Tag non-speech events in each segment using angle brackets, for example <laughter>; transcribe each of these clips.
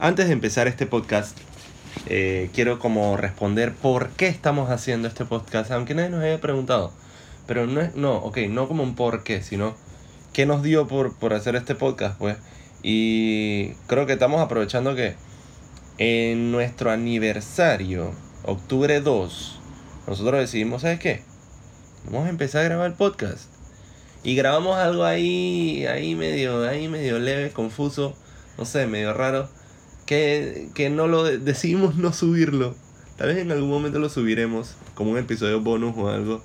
Antes de empezar este podcast, eh, quiero como responder por qué estamos haciendo este podcast, aunque nadie nos haya preguntado. Pero no es, no, ok, no como un por qué, sino qué nos dio por, por hacer este podcast, pues. Y creo que estamos aprovechando que en nuestro aniversario, octubre 2, nosotros decidimos, ¿sabes qué? Vamos a empezar a grabar el podcast. Y grabamos algo ahí, ahí medio, ahí medio leve, confuso, no sé, medio raro que, que no lo decidimos no subirlo. Tal vez en algún momento lo subiremos como un episodio bonus o algo.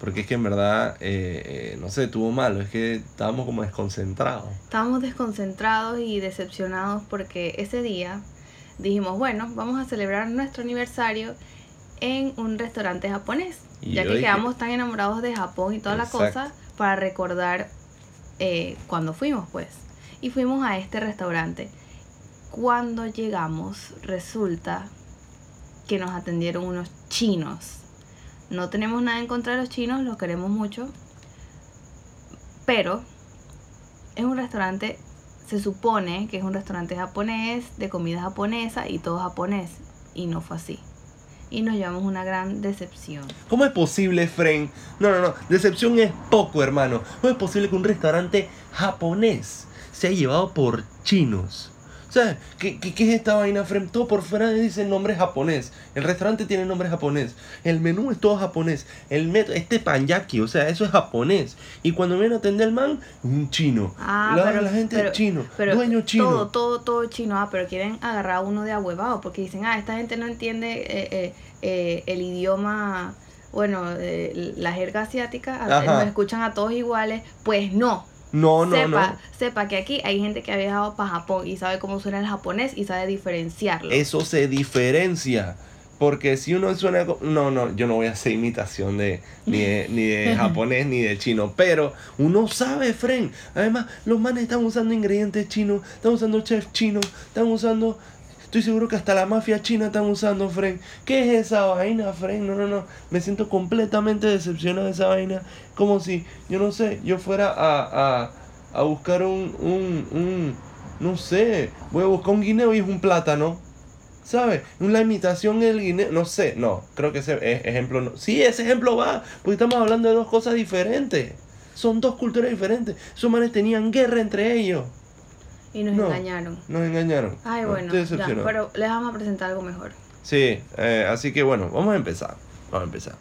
Porque es que en verdad, eh, eh, no sé, tuvo malo. Es que estábamos como desconcentrados. Estábamos desconcentrados y decepcionados porque ese día dijimos, bueno, vamos a celebrar nuestro aniversario en un restaurante japonés. ya que quedamos tan enamorados de Japón y toda la cosa para recordar eh, cuando fuimos, pues. Y fuimos a este restaurante. Cuando llegamos, resulta que nos atendieron unos chinos. No tenemos nada en contra de los chinos, los queremos mucho. Pero es un restaurante, se supone que es un restaurante japonés, de comida japonesa y todo japonés. Y no fue así. Y nos llevamos una gran decepción. ¿Cómo es posible, Fren? No, no, no. Decepción es poco, hermano. ¿Cómo es posible que un restaurante japonés sea llevado por chinos? O sea, ¿qué, qué, es esta vaina? Todo por fuera dice nombre japonés. El restaurante tiene nombre japonés. El menú es todo japonés. El metro, este panyaki, o sea, eso es japonés. Y cuando viene a atender el man, un chino. Ah, la, pero, la gente es chino. Pero dueño chino. Todo, todo, todo chino. Ah, pero quieren agarrar a uno de ahuevado porque dicen, ah, esta gente no entiende eh, eh, eh, el idioma, bueno, la jerga asiática. Nos escuchan a todos iguales. Pues no no, no, sepa, no. Sepa que aquí hay gente que ha viajado para Japón y sabe cómo suena el japonés y sabe diferenciarlo. Eso se diferencia. Porque si uno suena... No, no, yo no voy a hacer imitación de ni de, <laughs> ni de japonés ni de chino. Pero uno sabe, Fren. Además, los manes están usando ingredientes chinos. Están usando chef chinos. Están usando Estoy seguro que hasta la mafia china están usando Fren. ¿Qué es esa vaina, Fren? No, no, no. Me siento completamente decepcionado de esa vaina. Como si, yo no sé, yo fuera a, a, a buscar un, un, un, no sé, voy a buscar un guineo y es un plátano. ¿Sabes? Una imitación del guineo. No sé, no, creo que ese ejemplo no. Sí, ese ejemplo va, porque estamos hablando de dos cosas diferentes. Son dos culturas diferentes. Esos manes tenían guerra entre ellos. Y nos engañaron. Nos engañaron. Ay, bueno, ya, pero les vamos a presentar algo mejor. Sí, eh, así que bueno, vamos a empezar. Vamos a empezar.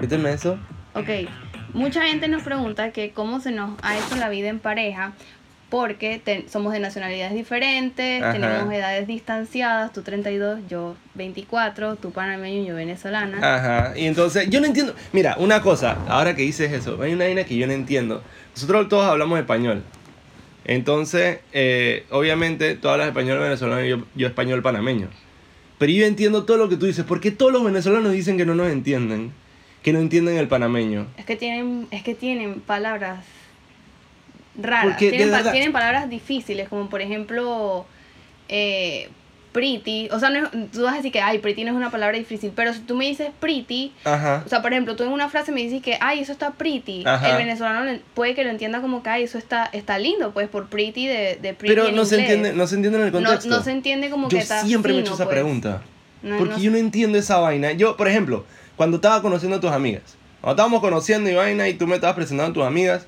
Méteme eso. Ok, mucha gente nos pregunta que cómo se nos ha hecho la vida en pareja porque somos de nacionalidades diferentes, tenemos edades distanciadas, tú 32, yo 24, tú panameño y yo venezolana. Ajá, y entonces yo no entiendo, mira, una cosa, ahora que dices eso, hay una línea que yo no entiendo. Nosotros todos hablamos español. Entonces, eh, obviamente, tú hablas español venezolano y yo, yo español panameño. Pero yo entiendo todo lo que tú dices, porque todos los venezolanos dicen que no nos entienden, que no entienden el panameño. Es que tienen, es que tienen palabras raras. Tienen, palabras difíciles, como por ejemplo, eh, pretty. O sea, no tú vas a decir que, ay, pretty no es una palabra difícil, pero si tú me dices pretty, o sea, por ejemplo, tú en una frase me dices que, ay, eso está pretty, el venezolano puede que lo entienda como que, ay, eso está, está lindo, pues, por pretty de, de pretty Pero no, Se entiende, no se entiende en el contexto. No, se entiende como que está siempre me he hecho esa pues. pregunta. porque yo no entiendo esa vaina. Yo, por ejemplo, cuando estaba conociendo a tus amigas, cuando estábamos conociendo y vaina y tú me estabas presentando a tus amigas,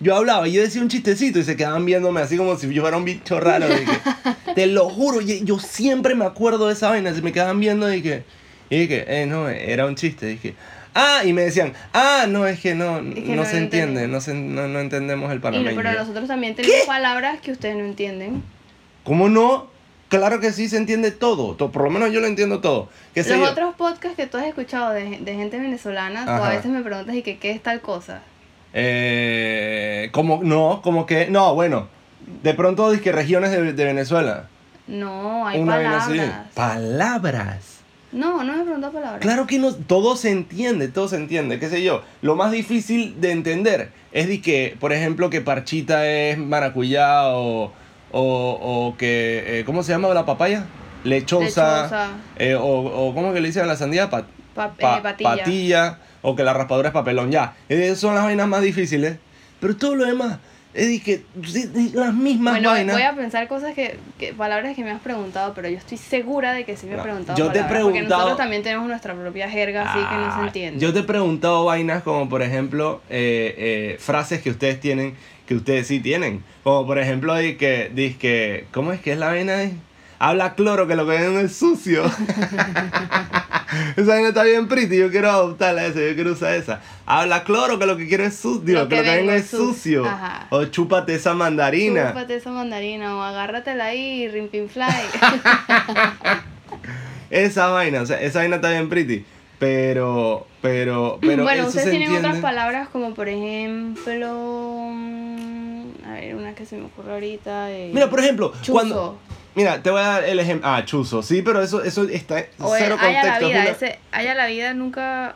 yo hablaba y yo decía un chistecito y se quedaban viéndome así como si yo fuera un bicho raro. <laughs> te lo juro, yo, siempre me acuerdo de esa vaina. Se me quedaban viendo y que, y dije, eh, no, era un chiste. Dije, ah, y me decían, ah, no, es que no, no, se entiende, no, se, no, no, entendemos el panameño. pero nosotros también tenemos palabras que ustedes no entienden. ¿Cómo no? Claro que sí se entiende todo, por lo menos yo lo entiendo todo. Los otros podcasts que tú has escuchado de, de gente venezolana, tú a veces me preguntas y que qué es tal cosa. Eh, como, no, como que, no, bueno, de pronto que regiones de, Venezuela. No, hay palabras. Palabras. No, no me pregunto palabras. Claro que no, todo se entiende, todo se entiende, qué sé yo. Lo más difícil de entender es de que, por ejemplo, que parchita es maracuyá o, o, que, eh, ¿cómo se llama la papaya? Lechosa. Lechosa. Eh, o, o, ¿cómo que le dicen a la sandía? eh, patilla. patilla. O que la raspadura es papelón, ya. Esas son las vainas más difíciles. Pero todo lo demás, es que las mismas bueno, vainas. voy a pensar cosas que, que, palabras que me has preguntado, pero yo estoy segura de que sí me he preguntado. Yo te he preguntado. Porque nosotros también tenemos nuestra propia jerga, así que no se ah, entiende. Yo te he preguntado vainas como, por ejemplo, eh, eh, frases que ustedes tienen, que ustedes sí tienen. Como, por ejemplo, di que, di que ¿cómo es que es la vaina? Habla cloro, que lo que ven es sucio. <laughs> esa vaina está bien pretty, yo quiero adoptarla esa, yo quiero usar esa. Habla cloro que lo que quiero es sucio, que, lo que venga es sucio. O chúpate esa mandarina. Chúpate esa mandarina o agárratela ahí y rimpin fly. <laughs> esa vaina, o sea, esa vaina está bien pretty. Pero, pero, <clears throat> pero. Bueno, ustedes tienen otras palabras como por ejemplo. Mm, a ver, una que se me ocurre ahorita. Eh, Mira, por ejemplo, cuando. Mira, te voy a dar el ejemplo. Ah, chuzo. Sí, pero eso, eso está o cero haya La vida, ese, haya la vida nunca.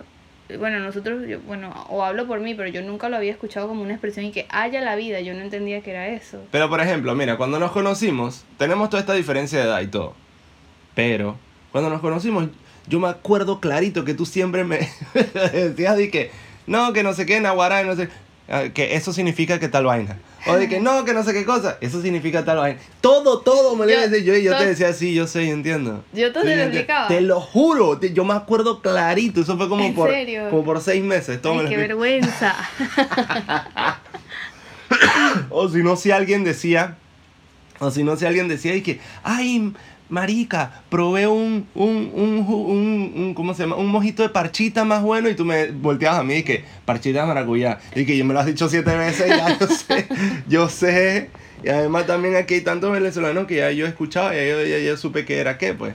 Bueno, nosotros, yo, bueno, o hablo por mí, pero yo nunca lo había escuchado como una expresión y que haya la vida, yo no entendía que era eso. Pero por ejemplo, mira, cuando nos conocimos, tenemos toda esta diferencia de edad y todo. Pero, cuando nos conocimos, yo me acuerdo clarito que tú siempre me <laughs> decías de que, no, que no sé qué, Nahuará, no sé. Ah, que eso significa que tal vaina. O de que no, que no sé qué cosa. Eso significa tal vaina. Todo, todo me lo iba a decir yo y yo te decía, sí, yo sé, entiendo. Yo te lo explicaba. Te lo juro, yo me acuerdo clarito. Eso fue como, por, como por seis meses. Ay, qué vergüenza. <laughs> o si no, si alguien decía, o si no, si alguien decía y que, ay, marica, probé un, un, un, un, ¿cómo se llama? Un mojito de parchita más bueno y tú me volteabas a mí y que parchita de maracuyá. Y que yo me lo has dicho siete veces ya yo sé, yo sé. Y además también aquí hay tantos venezolanos que ya yo he escuchado y ya, ya, supe que era qué, pues.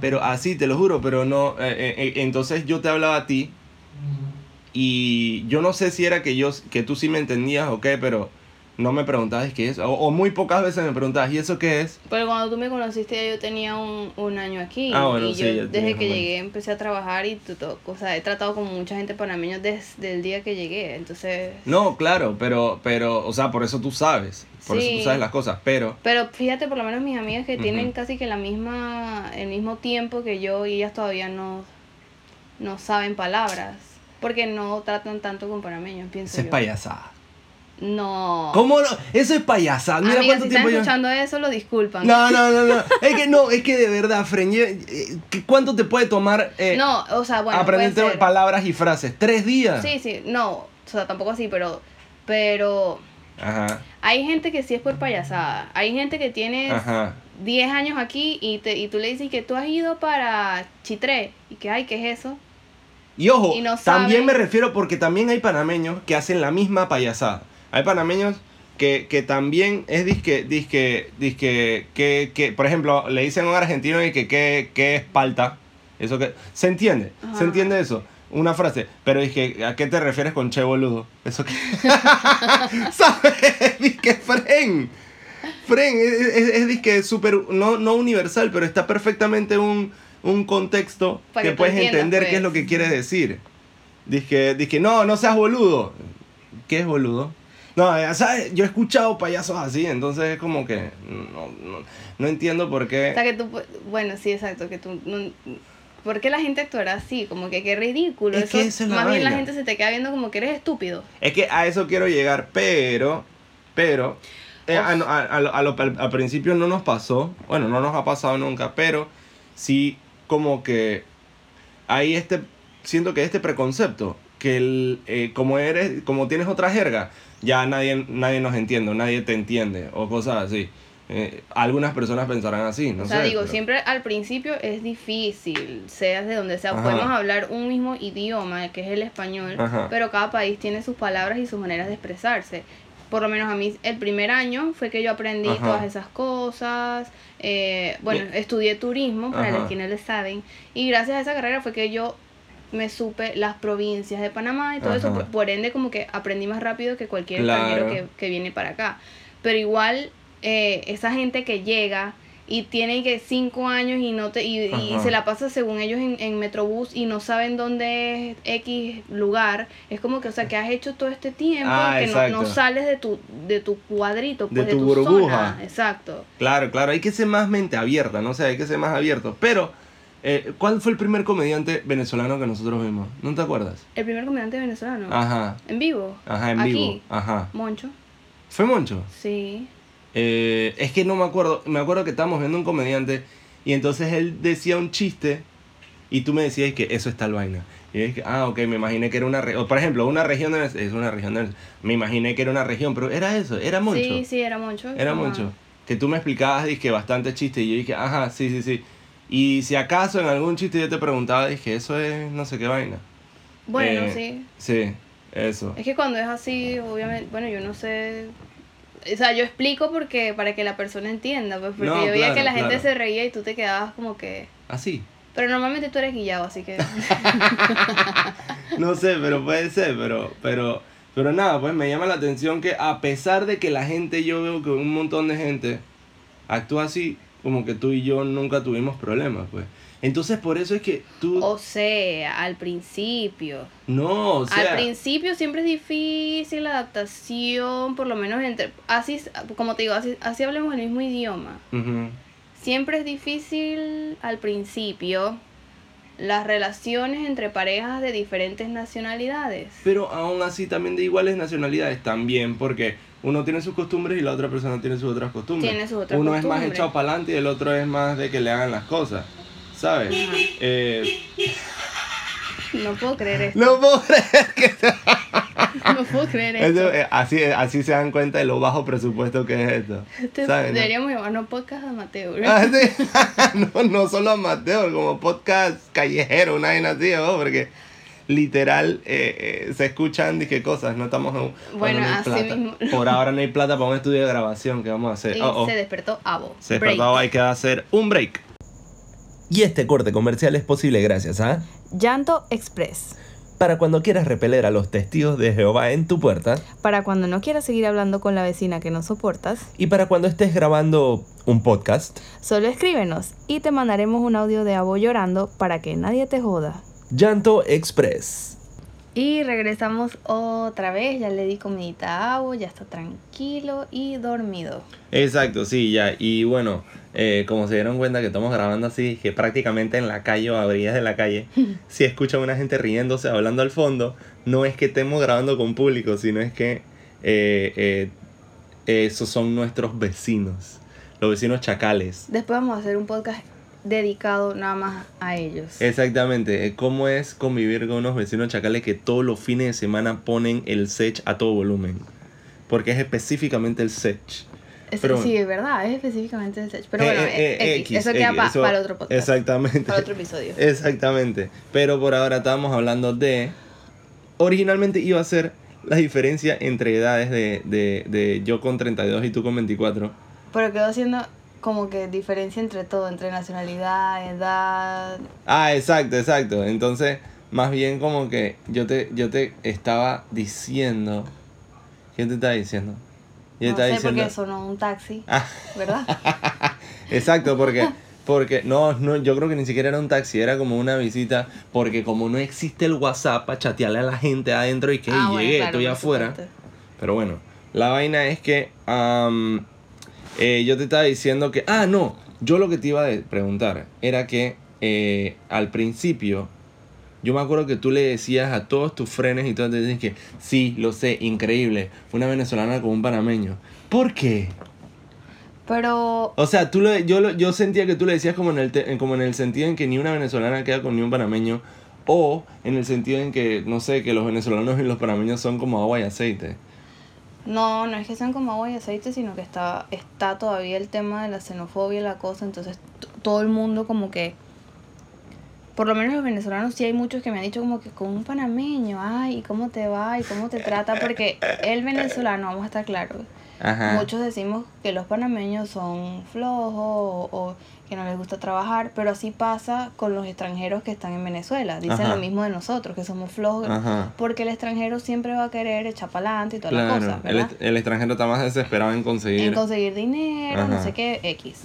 Pero así, te lo juro, pero no. Eh, eh, eh, entonces yo te hablaba a ti y yo no sé si era que, yo, que tú sí me entendías o qué, pero no me preguntabas qué es, o, muy pocas veces me preguntabas, ¿y eso qué es? Pero cuando tú me conociste yo tenía un, un año aquí. Ah, bueno, y yo desde que llegué empecé a trabajar y todo, o sea, he tratado con mucha gente panameña desde el día que llegué, entonces... No, claro, pero, pero, o sea, por eso tú sabes, por eso tú sabes las cosas, pero... Pero fíjate, por lo menos mis amigas que tienen casi que la misma, el mismo tiempo que yo y ellas todavía no, no saben palabras, porque no tratan tanto con panameños, pienso es payasada. No. ¿Cómo no? Eso es payasada. Mira cuánto si tiempo están escuchando eso, lo disculpan. No, no, no, no. es que no, es que de verdad, Freñe, eh, ¿cuánto te puede tomar eh, no, o sea, bueno, aprender palabras y frases? ¿Tres días? Sí, sí, no, o sea, tampoco así, pero, pero Ajá. Hay gente que sí es por payasada. Hay gente que tiene 10 años aquí y, te, y tú le dices que tú has ido para Chitré y que, ay, ¿qué es eso? Y ojo, también me refiero porque también hay panameños que hacen la misma payasada. Hay panameños que, que también es disque, disque, disque, que, que, por ejemplo, le dicen a un argentino y que, que, que es palta. Eso que, ¿se entiende? ¿Se entiende eso? Una frase, pero dije, ¿a qué te refieres con che boludo? Eso que... <laughs> ¿Sabes? Disque fren. Fren, es, es, disque súper, no, no universal, pero está perfectamente un, un contexto que, puedes entender qué es lo que pues. quiere decir. Dije, dije, no, no seas boludo. ¿Qué es boludo? No, ¿sabes? Yo he escuchado payasos así, entonces es como que no, no, no entiendo por qué. O sea, que tú, bueno, sí, exacto, que tú... No, ¿Por qué la gente actuará así? Como que qué ridículo. Es eso, más bien la gente se te queda viendo como que eres estúpido. Es que a eso quiero llegar, pero, pero, eh, a, a, a, al principio no nos pasó, bueno, no nos ha pasado nunca, pero sí como que hay este, siento que este preconcepto, que el, eh, como eres, como tienes otra jerga, ya nadie, nadie nos entiende, nadie te entiende, o cosas así. Eh, algunas personas pensarán así, no o sea, digo, siempre al principio es difícil, seas de donde sea, podemos hablar un mismo idioma, que es el español, pero cada país tiene sus palabras y sus maneras de expresarse. Por lo menos a mí el primer año fue que yo aprendí todas esas cosas, eh, bueno, estudié turismo, para los que no lo saben, y gracias a esa carrera fue que yo me supe las provincias de Panamá y todo eso, por, ende como que aprendí más rápido que cualquier extranjero que, que, viene para acá. Pero igual eh, esa gente que llega y tiene que cinco años y no te y, se la pasa según ellos en, en, Metrobús y no saben dónde es X lugar es como que o sea que has hecho todo este tiempo ah, que no, no, sales de tu de tu cuadrito pues, de, tu, burbuja. exacto. Claro claro hay que ser más mente abierta no sé hay que ser más abierto pero Eh, ¿Cuál fue el primer comediante venezolano que nosotros vimos? ¿No te acuerdas? El primer comediante venezolano. Ajá. ¿En vivo? Ajá, en vivo. Ajá. Moncho. ¿Fue Moncho? Sí. Eh, es que no me acuerdo. Me acuerdo que estábamos viendo un comediante y entonces él decía un chiste y tú me decías que eso es tal vaina. Y es que, ah, ok, me imaginé que era una región. Por ejemplo, una región de es una región de Me imaginé que era una región, pero era eso, era Moncho. Sí, sí, era Moncho. Era Moncho. Que tú me explicabas, dije, bastante chiste y yo dije, ajá, sí, sí, sí. Y si acaso en algún chiste yo te preguntaba, dije, eso es no sé qué vaina. Bueno, eh, sí. Sí, eso. Es que cuando es así, obviamente, bueno, yo no sé. O sea, yo explico porque para que la persona entienda, pues porque yo veía que la gente se reía y tú te quedabas como que. Así. Pero normalmente tú eres guillado, así que. <laughs> no sé, pero puede ser, pero, pero, pero nada, pues me llama la atención que a pesar de que la gente, yo veo que un montón de gente actúa así, como que tú y yo nunca tuvimos problemas, pues. Entonces por eso es que tú... O sea, al principio. No, o sea... Al principio siempre es difícil la adaptación, por lo menos entre... Así, como te digo, así, así hablemos el mismo idioma. Siempre es difícil al principio las relaciones entre parejas de diferentes nacionalidades. Pero aún así también de iguales nacionalidades también, porque uno tiene sus costumbres y la otra persona tiene sus otras costumbres. Tiene sus otras uno es más echado para adelante y el otro es más de que le hagan las cosas. ¿Sabes? Eh... No puedo creer esto. No puedo creer que... <laughs> no puedo creer esto. Eh, así, así se dan cuenta de lo bajo presupuesto que es esto. Este deberíamos llamarnos podcast amateur. <laughs> Ah, <laughs> no, no solo amateur, como podcast callejero, una vaina así, ¿no? porque literal eh, eh, se escuchan qué cosas, no estamos bueno, así mismo. Por ahora no hay plata para un estudio de grabación que vamos a hacer. Y oh, oh. se despertó Abo. Se despertó, hay que hacer un break. Y este corte comercial es posible gracias a Llanto Express. Para cuando quieras repeler a los testigos de Jehová en tu puerta. Para cuando no quieras seguir hablando con la vecina que no soportas. Y para cuando estés grabando un podcast. Solo escríbenos y te mandaremos un audio de Abo llorando para que nadie te joda. Llanto Express. Y regresamos otra vez, ya le di comidita a Abo, ya está tranquilo y dormido. Exacto, sí, ya. Y bueno, eh, como se dieron cuenta que estamos grabando así, que prácticamente en la calle o a orillas de la calle, <laughs> si escuchan a una gente riéndose, hablando al fondo, no es que estemos grabando con público, sino es que eh, eh, esos son nuestros vecinos, los vecinos chacales. Después vamos a hacer un podcast dedicado nada más a ellos. Exactamente, cómo es convivir con unos vecinos chacales que todos los fines de semana ponen el sech a todo volumen, porque es específicamente el sech sí, es verdad, es específicamente el Pero bueno, eh, eh, X, eso queda para el otro podcast. Exactamente. Para otro episodio. <laughs> Exactamente. Pero por ahora estábamos hablando de. Originalmente iba a ser la diferencia entre edades de, de, de yo con 32 y tú con 24. Pero quedó siendo como que diferencia entre todo, entre nacionalidad, edad. Ah, exacto, exacto. Entonces, más bien como que yo te, yo te estaba diciendo. ¿Quién te estaba diciendo? Y no sé diciendo... porque sonó un taxi, ah. ¿verdad? <laughs> Exacto, porque porque no, no, yo creo que ni siquiera era un taxi, era como una visita, porque como no existe el WhatsApp para chatearle a la gente adentro y que ah, llegué, estoy afuera. Pero bueno, la vaina es que eh, yo te estaba diciendo que, ah, no, yo lo que te iba a preguntar era que eh, al principio yo me acuerdo que tú le decías a todos tus frenes y todos te dicen que sí, lo sé, increíble. Una venezolana con un panameño. ¿Por qué? Pero. O sea, tú yo, yo sentía que tú le decías como en, el como en el sentido en que ni una venezolana queda con ni un panameño. O en el sentido en que, no sé, que los venezolanos y los panameños son como agua y aceite. No, no es que sean como agua y aceite, sino que está, está todavía el tema de la xenofobia y la cosa. Entonces, todo el mundo como que por lo menos los venezolanos sí hay muchos que me han dicho como que con un panameño, ay, ¿cómo te va? ¿Y cómo te trata? Porque el venezolano, vamos a estar claros, muchos decimos que los panameños son flojos o, que no les gusta trabajar, pero así pasa con los extranjeros que están en Venezuela. Dicen lo mismo de nosotros, que somos flojos, porque el extranjero siempre va a querer echar para adelante y toda la cosa. El, el, extranjero está más desesperado en conseguir. En conseguir dinero, no sé qué, X.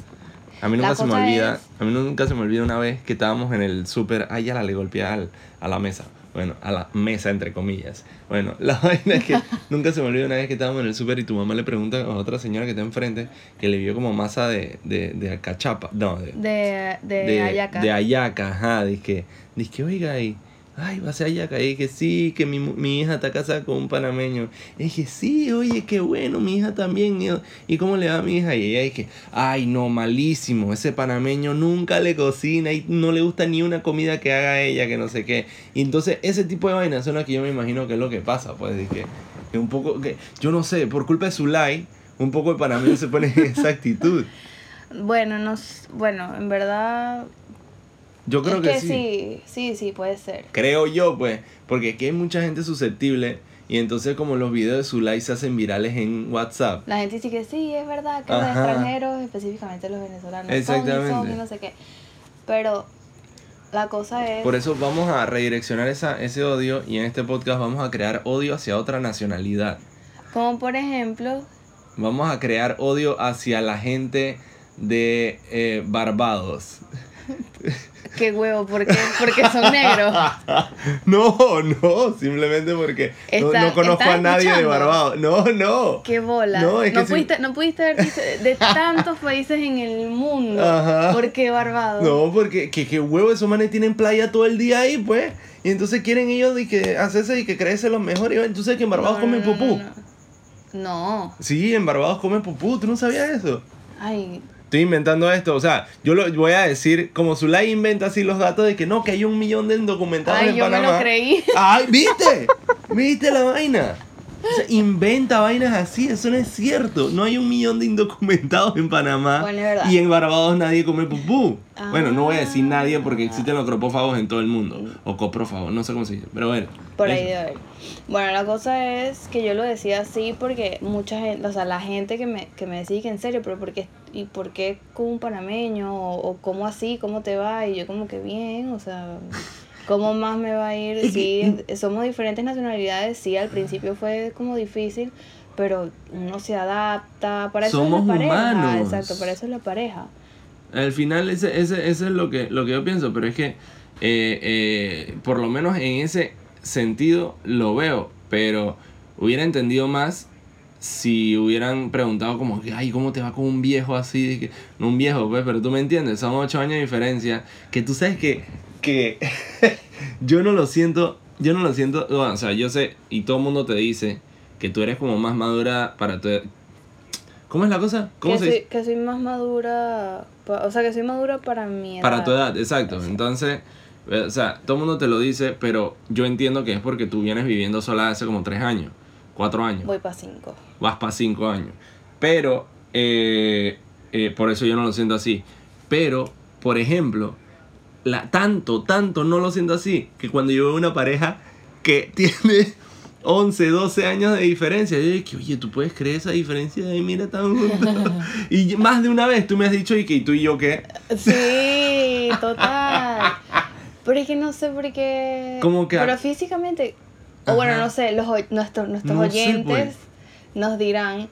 A mí nunca se me olvida, a mí nunca se me olvida una vez que estábamos en el súper, ay, ya la le golpeé al, a la mesa. Bueno, a la mesa entre comillas. Bueno, la <laughs> vaina es que nunca se me olvida una vez que estábamos en el súper y tu mamá le pregunta a otra señora que está enfrente que le vio como masa de, de, de cachapa, no, de, de, de, de ayaca. De ayaca, ajá, dice que, oiga, y ay, va a ser allá. Y dije, sí, que mi, mi, hija está casada con un panameño. Y dije, sí, oye, qué bueno, mi hija también. ¿Y cómo le va a mi hija? Y ella dije, ay, no, malísimo. Ese panameño nunca le cocina y no le gusta ni una comida que haga ella, que no sé qué. Y entonces, ese tipo de vainas son las que yo me imagino que es lo que pasa. Pues dije, que un poco, que yo no sé, por culpa de su like, un poco el panameño se pone en esa actitud. <laughs> Bueno, no, bueno, en verdad yo creo que, sí. sí. Sí, sí, puede ser. Creo yo, pues, porque es que hay mucha gente susceptible y entonces como los videos de su like se hacen virales en WhatsApp. La gente dice que sí, es verdad, que los extranjeros, específicamente los venezolanos, Exactamente. Son y, no sé qué. Pero la cosa es... Por eso vamos a redireccionar esa, ese odio y en este podcast vamos a crear odio hacia otra nacionalidad. Como por ejemplo... Vamos a crear odio hacia la gente de eh, Barbados. Qué huevo, ¿por qué? Porque son negros. <laughs> no, no, simplemente porque no, conozco a nadie de Barbados. No, no. Qué bola. No, pudiste, no pudiste ver de tantos países en el mundo. Ajá. ¿Por qué Barbados? No, porque que, qué huevo, esos manes tienen playa todo el día ahí, pues. Y entonces quieren ellos de que hacerse y que creerse los mejores. Entonces que en Barbados comen pupú. No, Sí, en Barbados comen pupú. ¿Tú no sabías eso? Ay, estoy inventando esto. O sea, yo lo voy a decir, como Zulay inventa así los datos de que no, que hay un millón de indocumentados en yo Panamá. Me lo creí. <laughs> Ay, ¿viste? ¿Viste la vaina? O sea, inventa vainas así, eso no es cierto. No hay un millón de indocumentados en Panamá. y en Barbados nadie come pupú. Bueno, no voy a decir nadie porque existen los cropófagos en todo el mundo. O coprófagos, no sé cómo se dice. Pero bueno. Por ahí de ver. Bueno, la cosa es que yo lo decía así porque mucha gente, o sea, la gente que me, que me decía que en serio, pero ¿por qué, ¿y por qué con un panameño? O, o cómo así? ¿Cómo te va? Y yo como que bien, o sea... ¿Cómo más me va a ir? Sí, somos diferentes nacionalidades, sí, al principio fue como difícil, pero uno se adapta, para eso somos es la pareja. Humanos. Exacto, para eso es la pareja. Al final ese, ese, ese es lo que, lo que yo pienso, pero es que eh, eh, por lo menos en ese sentido lo veo, pero hubiera entendido más si hubieran preguntado como que, ay, ¿cómo te va con un viejo así? Que, no un viejo, pues, pero tú me entiendes, son ocho años de diferencia, que tú sabes que que <laughs> yo no lo siento, yo no lo siento, o sea, yo sé, y todo el mundo te dice que tú eres como más madura para tu... ¿Cómo es la cosa? ¿Cómo que, soy, que soy más madura, o sea, que soy madura para mi edad. Para tu edad, exacto. Entonces, o sea, todo el mundo te lo dice, pero yo entiendo que es porque tú vienes viviendo sola hace como tres años, cuatro años. Voy para cinco. Vas para cinco años. Pero, eh, eh, por eso yo no lo siento así. Pero, por ejemplo, la, tanto, tanto no lo siento así, que cuando yo veo una pareja que <laughs> tiene 11, 12 años de diferencia, yo digo, oye, ¿tú puedes creer esa diferencia? Y mira, tan <laughs> y más de una vez tú me has dicho, y que tú y yo qué? Sí, total. <laughs> Pero es que no sé por qué... ¿Cómo que? Pero físicamente, o bueno, no sé, los, nuestros, nuestros oyentes pues. nos dirán,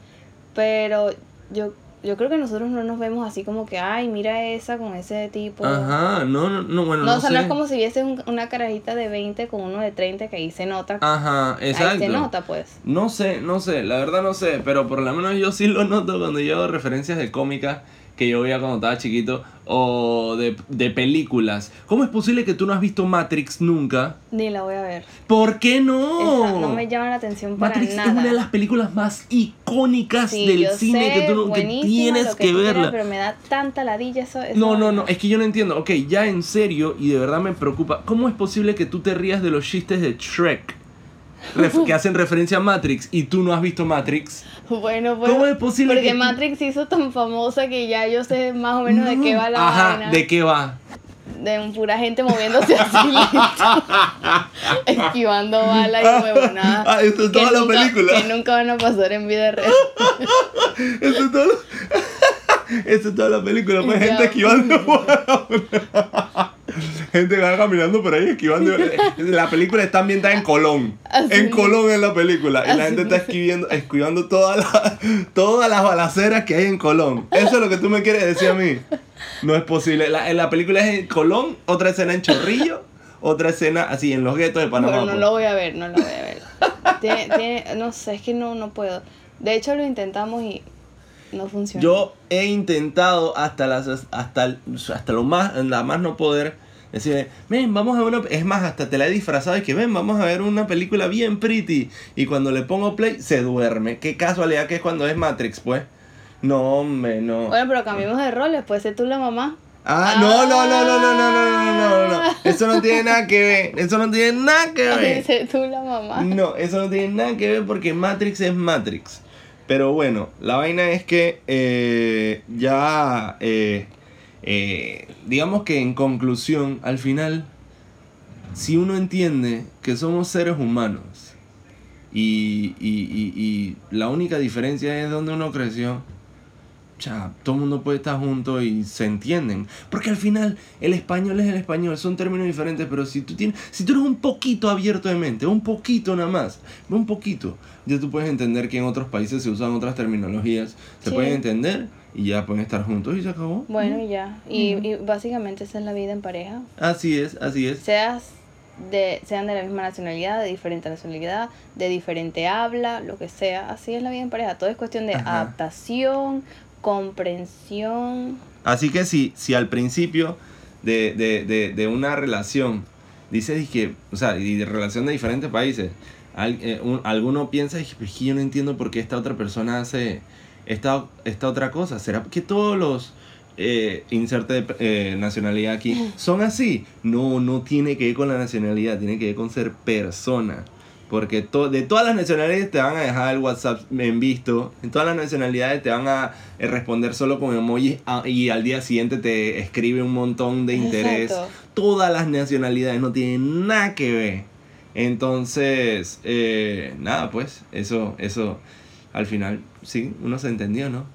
pero yo yo creo que nosotros no nos vemos así como que, ay, mira esa con ese tipo. Ajá, no, no, no bueno, no, no o sea, no es como si viese una carajita de 20 con uno de 30 que ahí se nota. Ajá, exacto. Ahí se nota, pues. No sé, no sé, la verdad no sé, pero por lo menos yo sí lo noto cuando yo hago referencias de cómicas que yo veía cuando estaba chiquito o de, de, películas. ¿Cómo es posible que tú no has visto Matrix nunca? Ni la voy a ver. ¿Por qué no? no me llama la atención para Matrix es una de las películas más icónicas del cine que tú que tienes que, verla. pero me da tanta ladilla eso. no, no, no, es que yo no entiendo. Ok, ya en serio y de verdad me preocupa. ¿Cómo es posible que tú te rías de los chistes de Shrek? Que hacen referencia a Matrix y tú no has visto Matrix. Bueno, pues. ¿Cómo es posible? Porque Matrix hizo tan famosa que ya yo sé más o menos de qué va la Ajá, ¿de qué va? De un pura gente moviéndose así, <laughs> esquivando balas y huevonadas. Ah, eso es toda la película. Que nunca van a pasar en vida real. <laughs> eso es todo. <laughs> Eso es toda la película, pues gente esquivando balas. <laughs> Gente que va caminando por ahí esquivando. La película está ambientada en Colón. en Colón es la película. Y la gente está esquivando, esquivando todas las, todas las balaceras que hay en Colón. Eso es lo que tú me quieres decir a mí. No es posible. La, la película es en Colón, otra escena en Chorrillo, otra escena así en los guetos de Panamá. no pues. lo voy a ver, no lo voy a ver. tiene, no sé, es que no, no puedo. De hecho lo intentamos y no funciona. Yo he intentado hasta las hasta, hasta lo más, la más no poder decir, ven, vamos a ver una es más, hasta te la he disfrazado y que ven, vamos a ver una película bien pretty y cuando le pongo play se duerme. Qué casualidad que es cuando es Matrix, pues. No, hombre, no. Bueno, pero cambiemos de roles, puede ser tú la mamá. Ah, no, no, no, no, no, no, no, no, no, no. Eso no tiene nada que ver. Eso no tiene nada que ver. Ser tú la mamá. No, eso no tiene nada que ver porque Matrix es Matrix. Pero bueno, la vaina es que eh, ya, eh, eh, digamos que en conclusión, al final, si uno entiende que somos seres humanos y, y, y la única diferencia es donde uno creció, sea, todo el mundo puede estar junto y se entienden. Porque al final el español es el español, son términos diferentes, pero si tú tienes, si tú eres un poquito abierto de mente, un poquito nada más, un poquito, ya tú puedes entender que en otros países se usan otras terminologías, se pueden entender y ya pueden estar juntos y se acabó. Bueno, y ya. Y, y básicamente esa es la vida en pareja. Así es, así es. Seas de, sean de la misma nacionalidad, de diferente nacionalidad, de diferente habla, lo que sea. Así es la vida en pareja. Todo es cuestión de adaptación, comprensión. Así que si, si al principio de, de, de, de una relación dices que, o sea, y de relación de diferentes países, eh, alguno piensa que yo no entiendo por qué esta otra persona hace esta, esta otra cosa. ¿Será que todos los eh, inserte eh, nacionalidad aquí <clears throat> son así? No, no tiene que ver con la nacionalidad, tiene que ver con ser persona. Porque de todas las nacionalidades te van a dejar el WhatsApp en visto. En todas las nacionalidades te van a eh, responder solo con emojis y al día siguiente te escribe un montón de interés. Todas las nacionalidades no tienen nada que ver. Entonces, eh, nada, pues, eso, eso, al final, sí, uno se entendió, ¿no?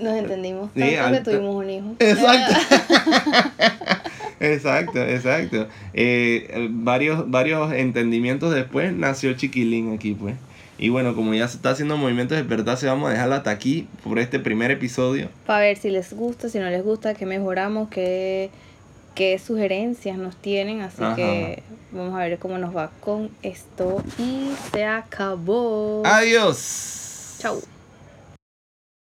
Nos entendimos. Tanto que tuvimos un hijo. Exacto. <laughs> <laughs> exacto, exacto. Eh, varios, varios entendimientos después nació Chiquilín aquí, pues. Y bueno, como ya se está haciendo movimientos de verdad, se vamos a dejarlo hasta aquí por este primer episodio. Para ver si les gusta, si no les gusta, qué mejoramos, qué, qué sugerencias nos tienen. Así que vamos a ver cómo nos va con esto. Y se acabó. Adiós. Chau.